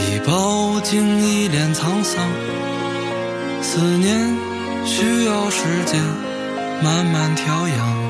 已饱经一脸沧桑。思念需要时间慢慢调养。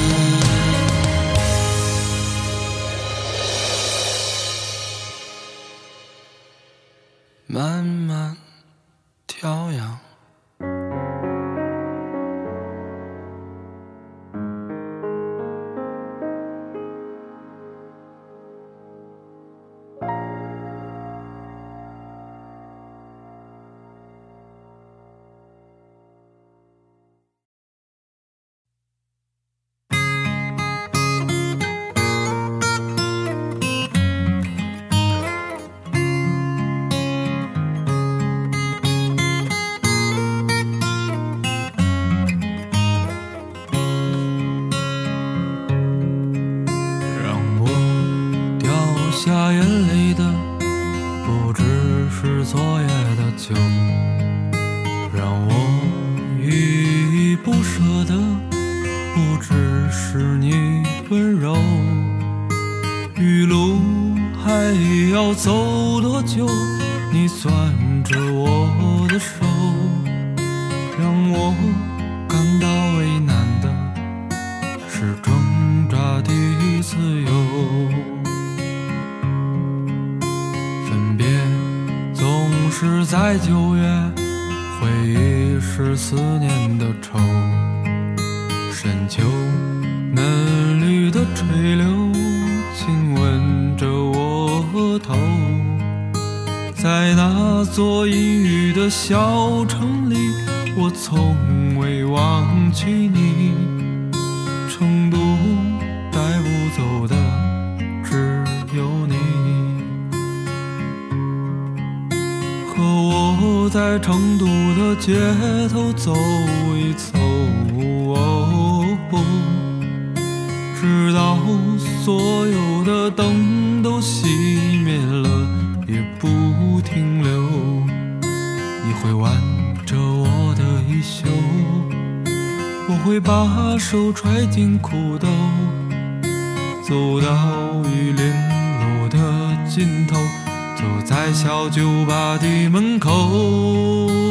慢慢调养。城里，我从未忘记你。成都带不走的只有你，和我在成都的街头走一走，哦，直到所有的灯都熄灭了，也不停留。你会挽会把手揣进裤兜，走到玉林路的尽头。坐在小酒吧的门口。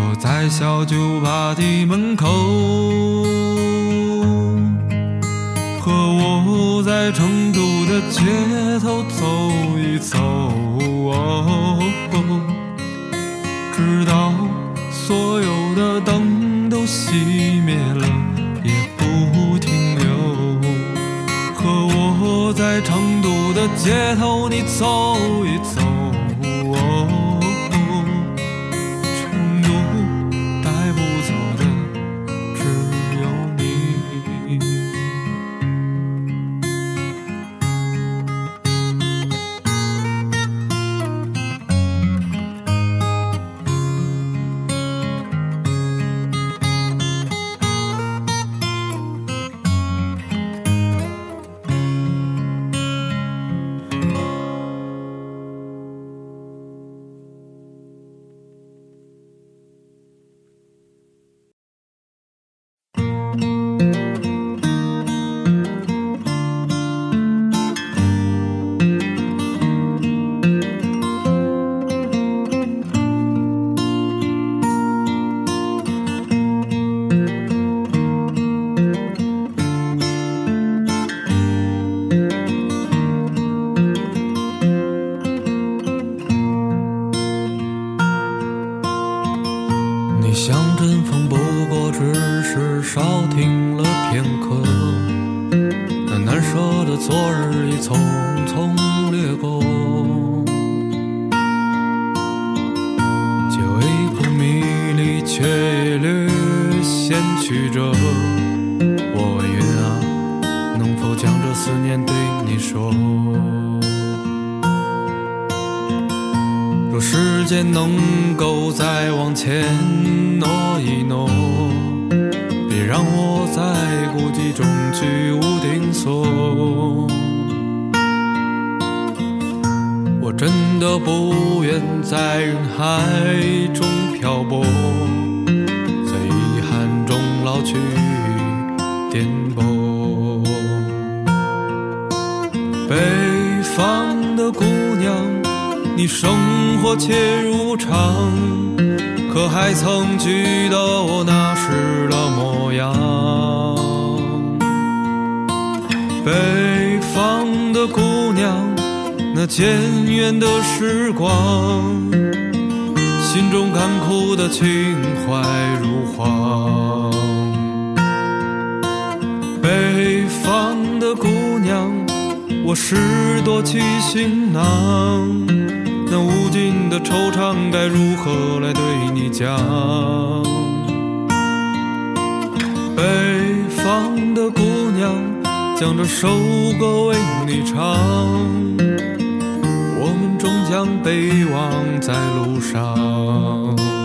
坐在小酒吧的门口，和我在成都的街头走一走，直到所有的灯都熄灭了也不停留。和我在成都的街头，你走一走。若时间能够再往前挪一挪别让我在孤寂中居无定所我真的不愿在人海中漂泊在遗憾中老去颠簸北方的姑娘，你生活且如常，可还曾记得我那时的模样？北方的姑娘，那渐远的时光，心中干枯的情怀如画。北方的姑娘。我拾掇起行囊，那无尽的惆怅该如何来对你讲？北方的姑娘将这首歌为你唱，我们终将北望在路上。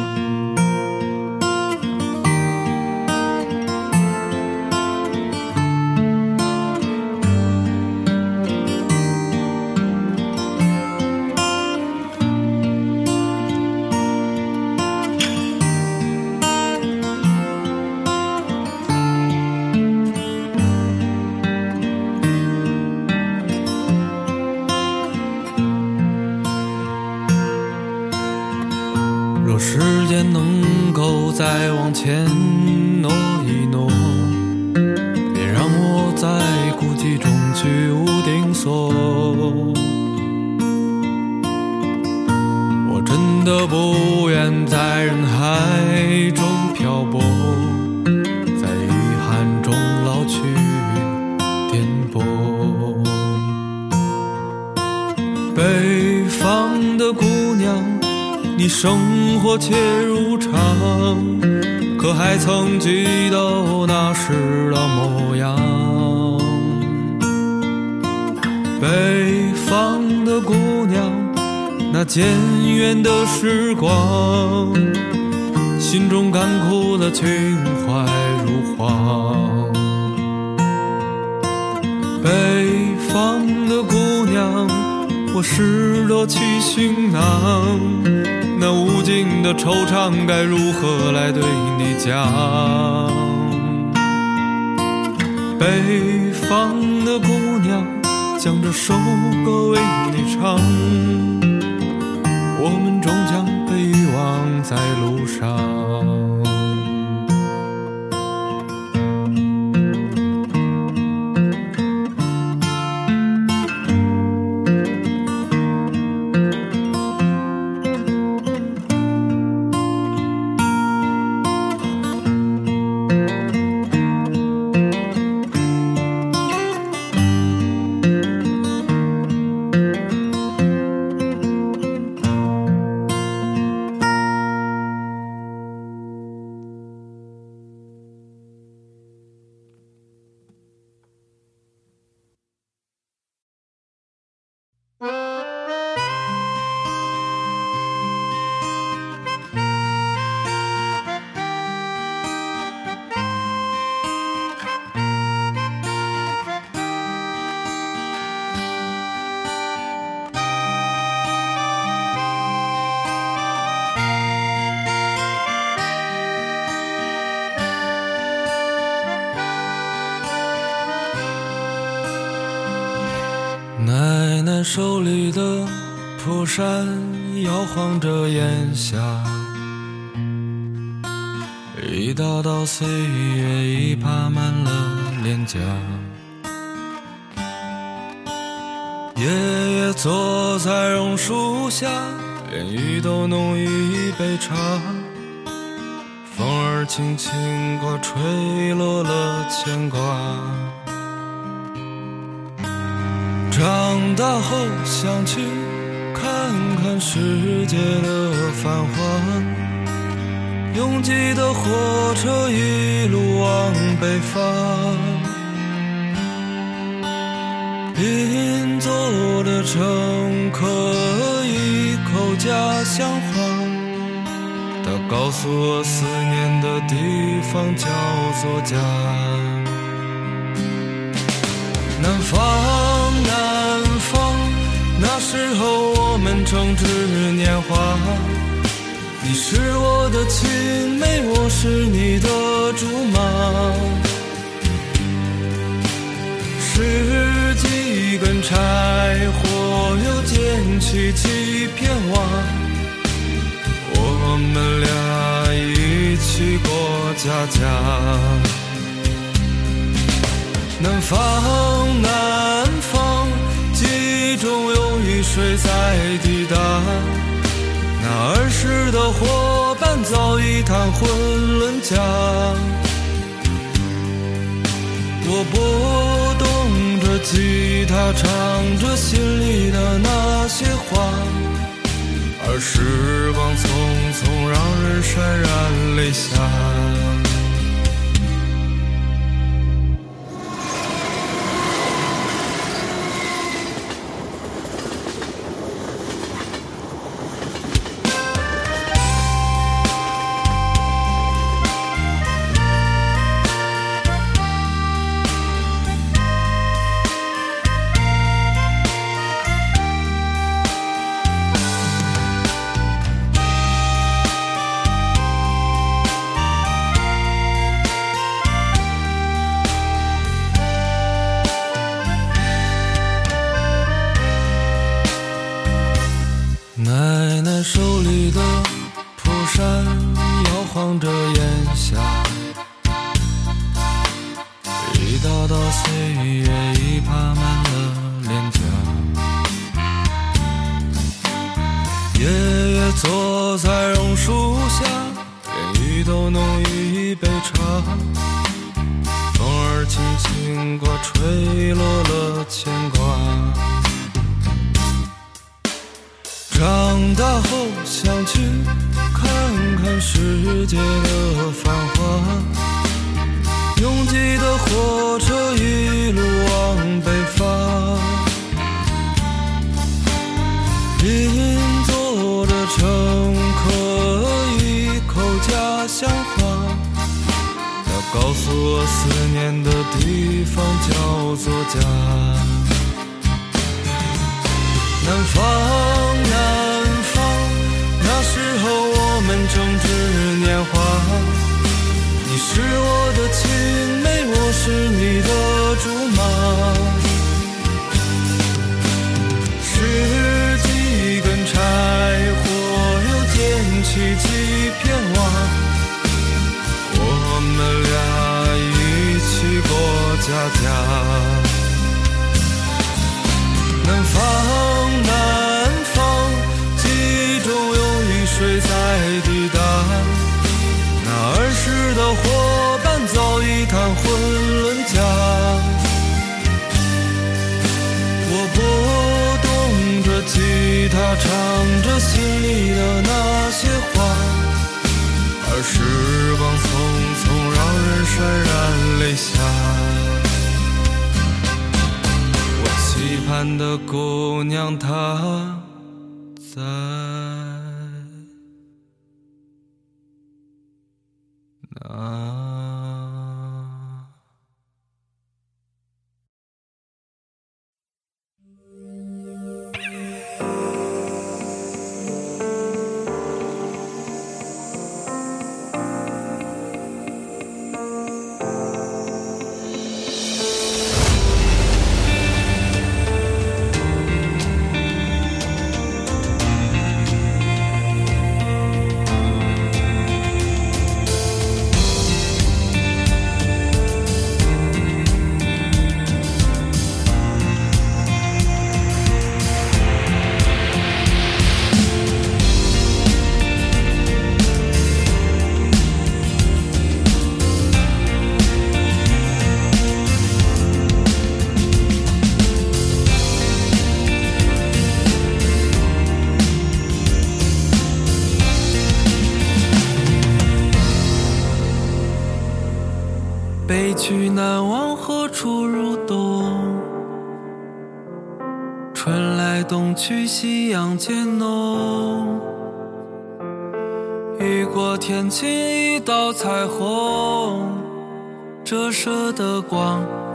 怀如画。北方的姑娘，我拾得起行囊。那无尽的惆怅该如何来对你讲？北方的姑娘，将这首歌为你唱，我们终将被遗忘在路上。手里的蒲扇摇晃着烟霞，一道道岁月已爬满了脸颊。爷爷坐在榕树下，连雨都浓郁一杯茶，风儿轻轻刮，吹落了牵挂。长大后想去看看世界的繁华，拥挤的火车一路往北方，邻座的乘客一口家乡话，他告诉我思念的地方。叫做家，南方。那时候我们正值年华，你是我的青梅，我是你的竹马，拾几根柴火，又捡起几片瓦，我们俩一起过家家。南方，南水在滴答，那儿时的伙伴早已谈婚论嫁。我拨动着吉他，唱着心里的那些话，而时光匆匆，让人潸然泪下。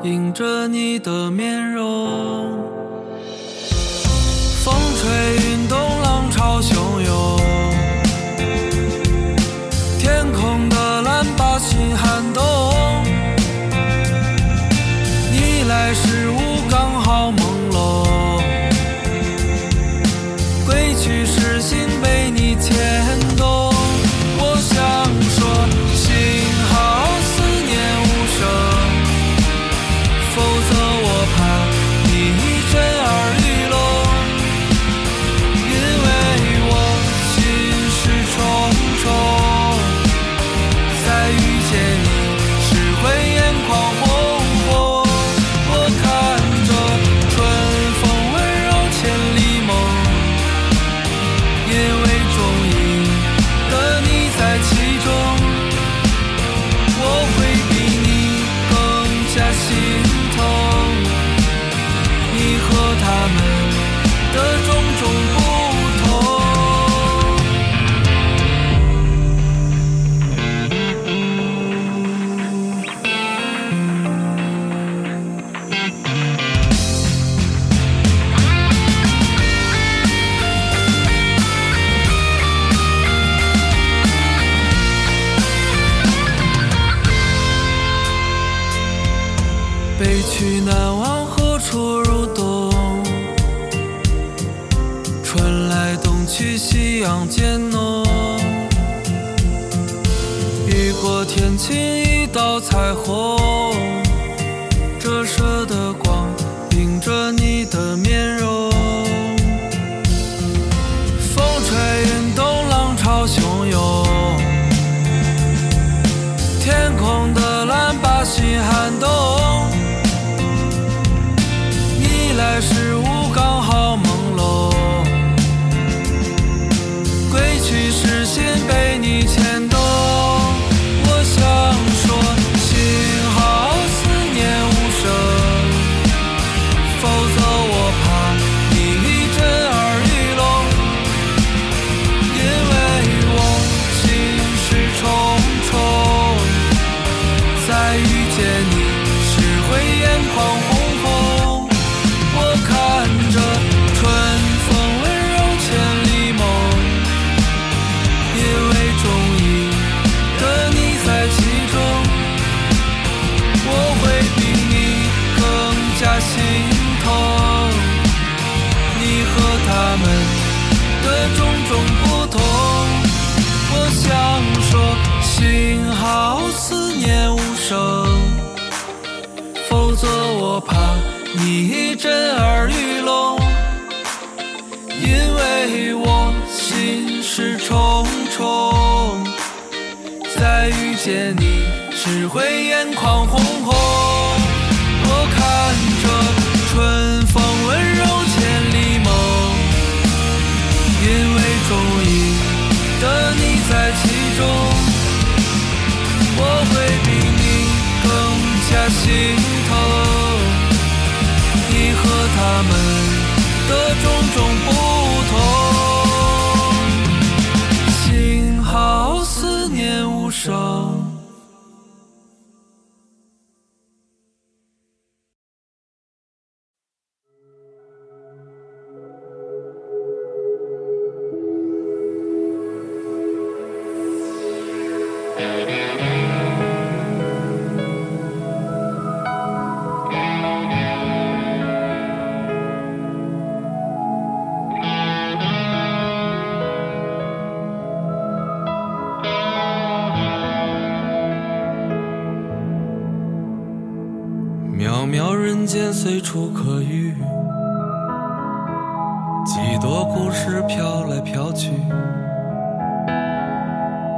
迎着你的面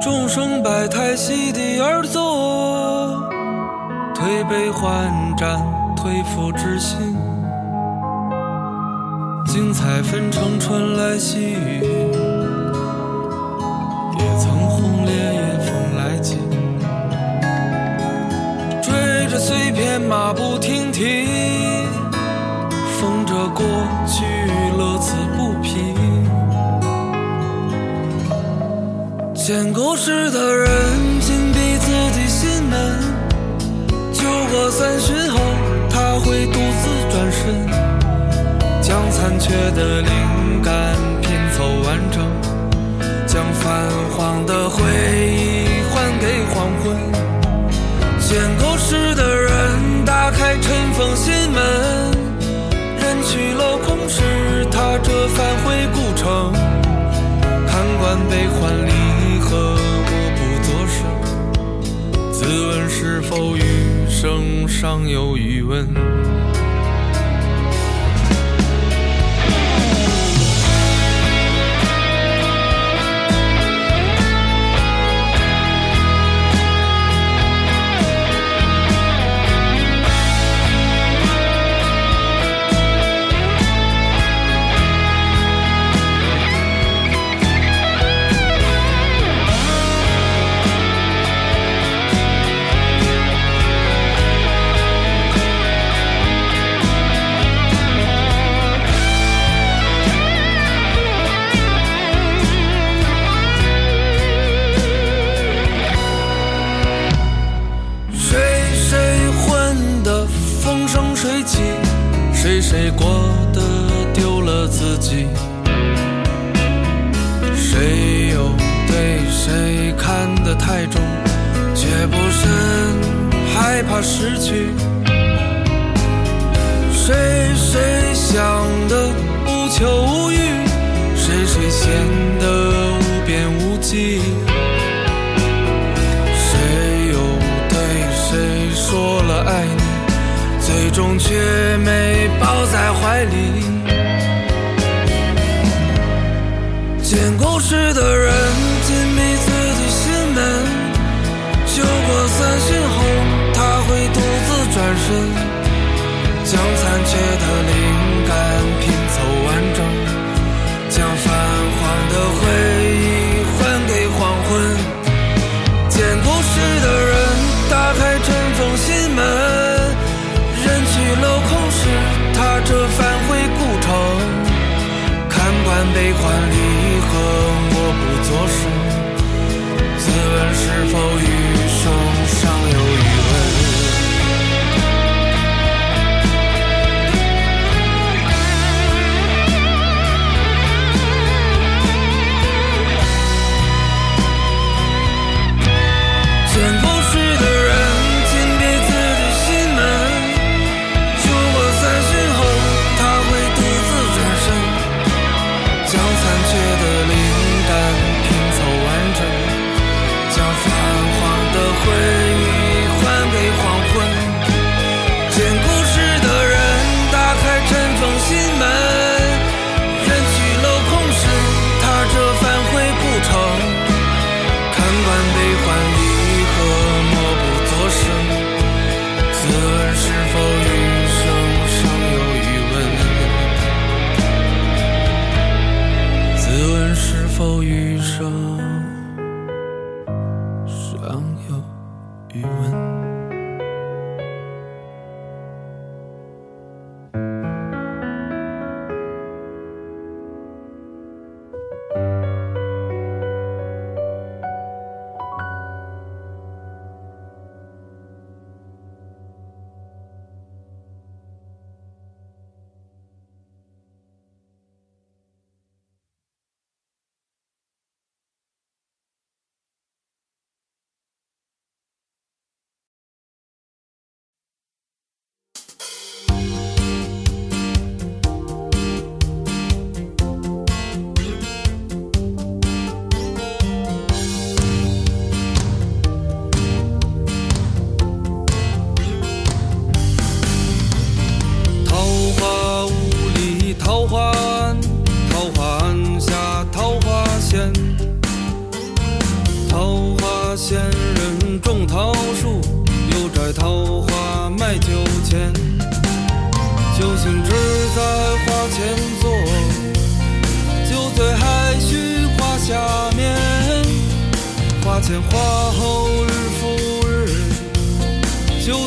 众生百态席地而坐，推杯换盏，推腹之心，精彩纷呈春来细雨，也曾轰烈夜风来急。碎片马不停蹄，缝着过去，见故事的人紧闭自己心门，酒过三巡后，他会独自转身，将残缺的灵感拼凑完整，将泛黄的回忆还给黄昏。见故事的人打开尘封心门，人去楼空时，他折返回古城，看惯悲欢离是否余生尚有余温。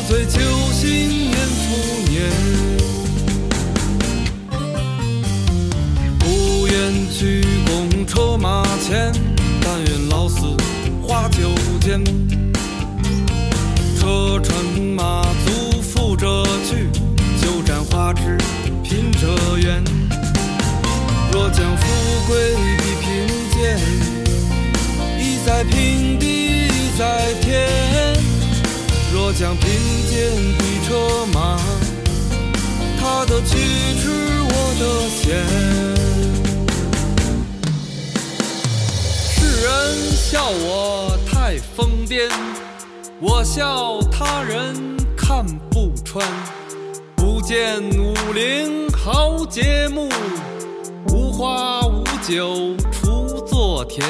醉酒醒年复年不愿鞠躬车马前但愿老死花酒间车尘马足富者趣酒盏花枝贫者缘若将富贵比贫贱一在平地一在天想凭借的车马，他的曲是我的弦。世人笑我太疯癫，我笑他人看不穿。不见武陵豪杰墓，无花无酒锄作田。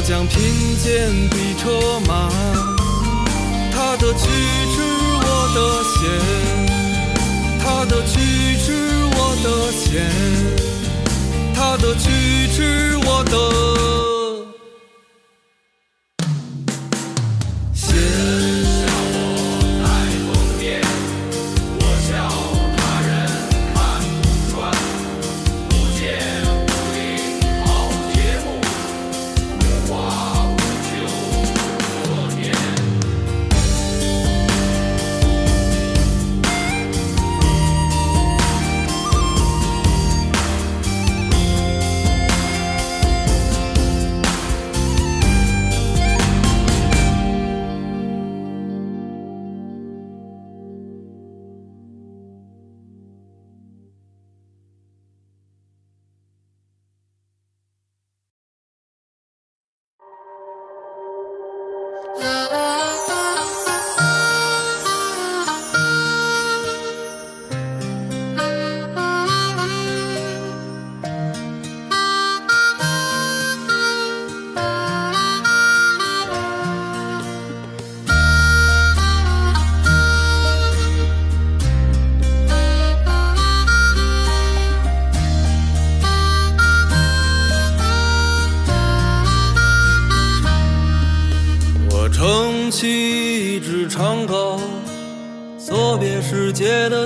我将贫贱比车马，他的曲直我的闲，他的曲直我的闲，他的曲直我的。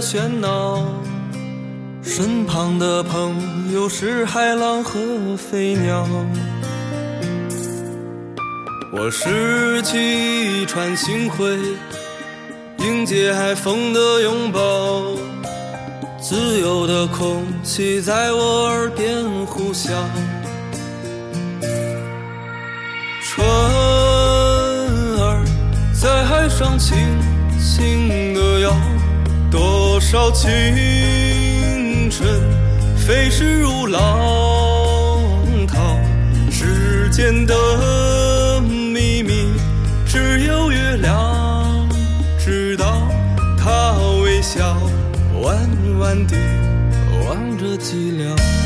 喧闹，身旁的朋友是海浪和飞鸟。我拾起一串星辉，迎接海风的拥抱，自由的空气在我耳边呼啸。船儿在海上轻轻地摇，多少青春飞逝如浪涛。时间的秘密，只有月亮知道。他微笑，弯弯地望着寂寥。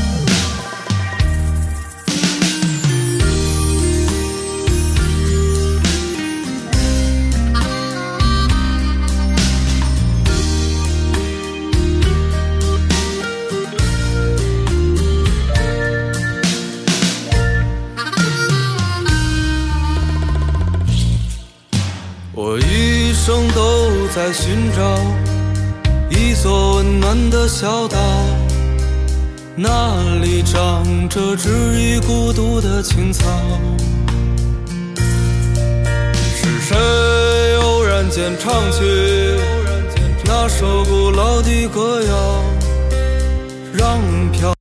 在寻找一座温暖的小岛，那里长着治愈孤独的青草。是谁偶然间唱起那首古老的歌谣，让飘。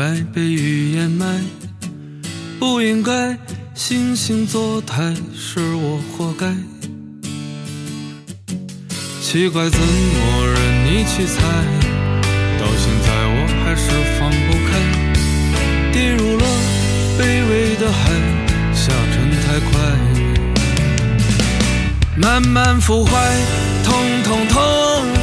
叶枯败，被雨掩埋。不应该惺惺作态，是我活该。奇怪，怎么任你去猜？到现在我还是放不开，跌入了卑微的海，下沉太快，慢慢腐坏，痛痛痛。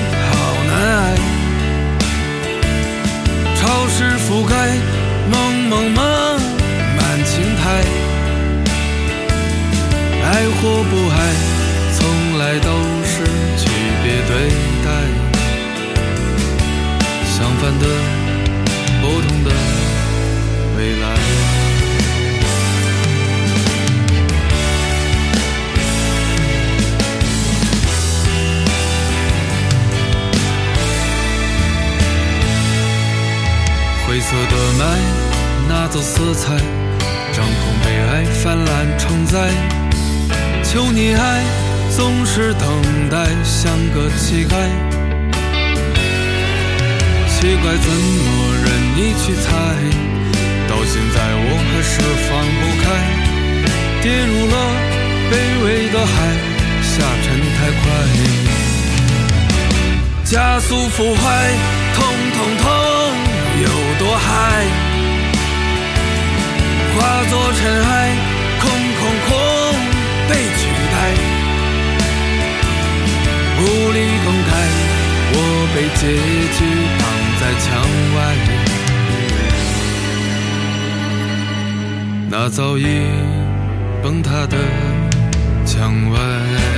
那早已崩塌的墙外。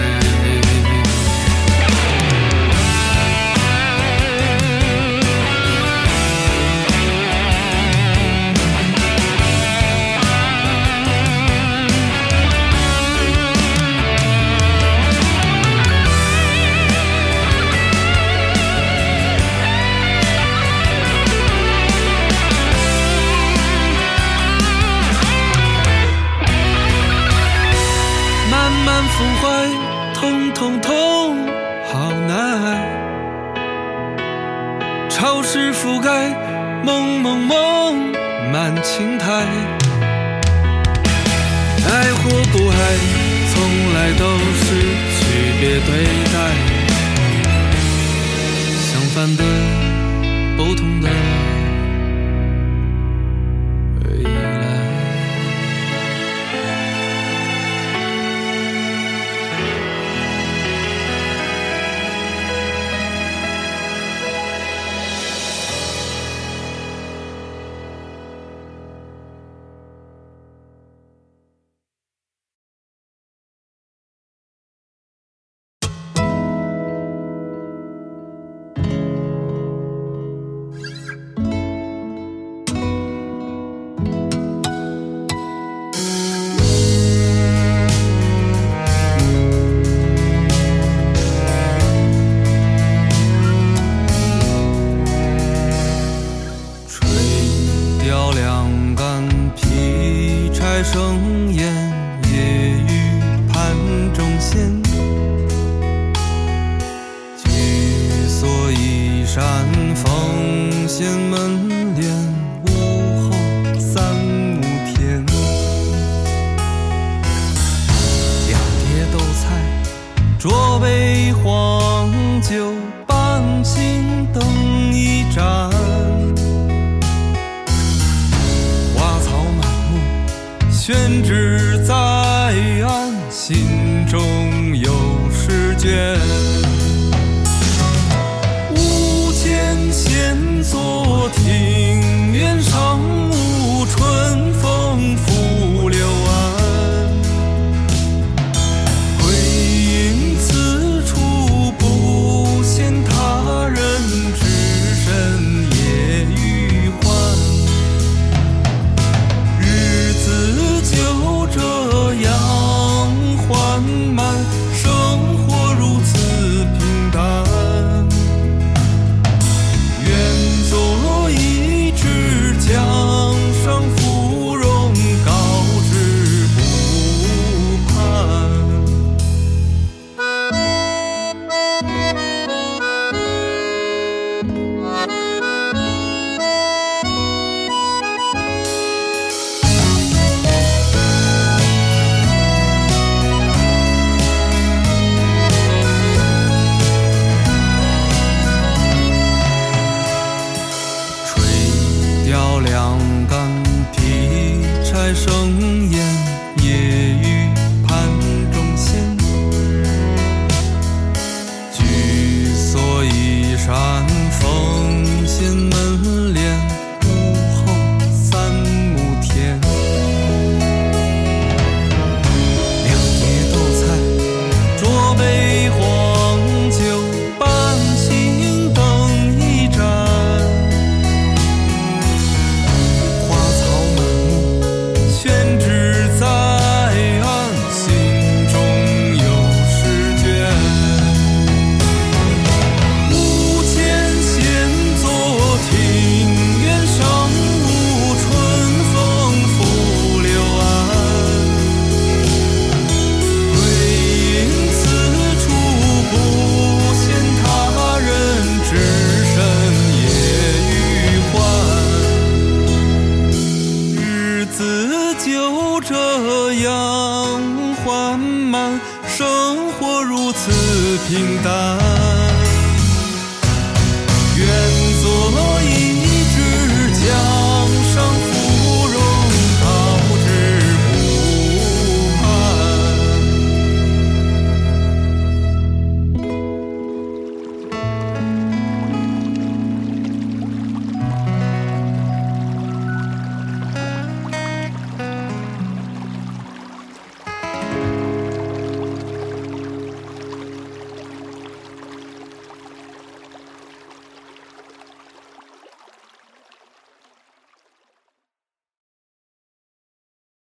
该梦梦梦满青苔。爱或不爱，从来都是区别对待。相反的，不同的。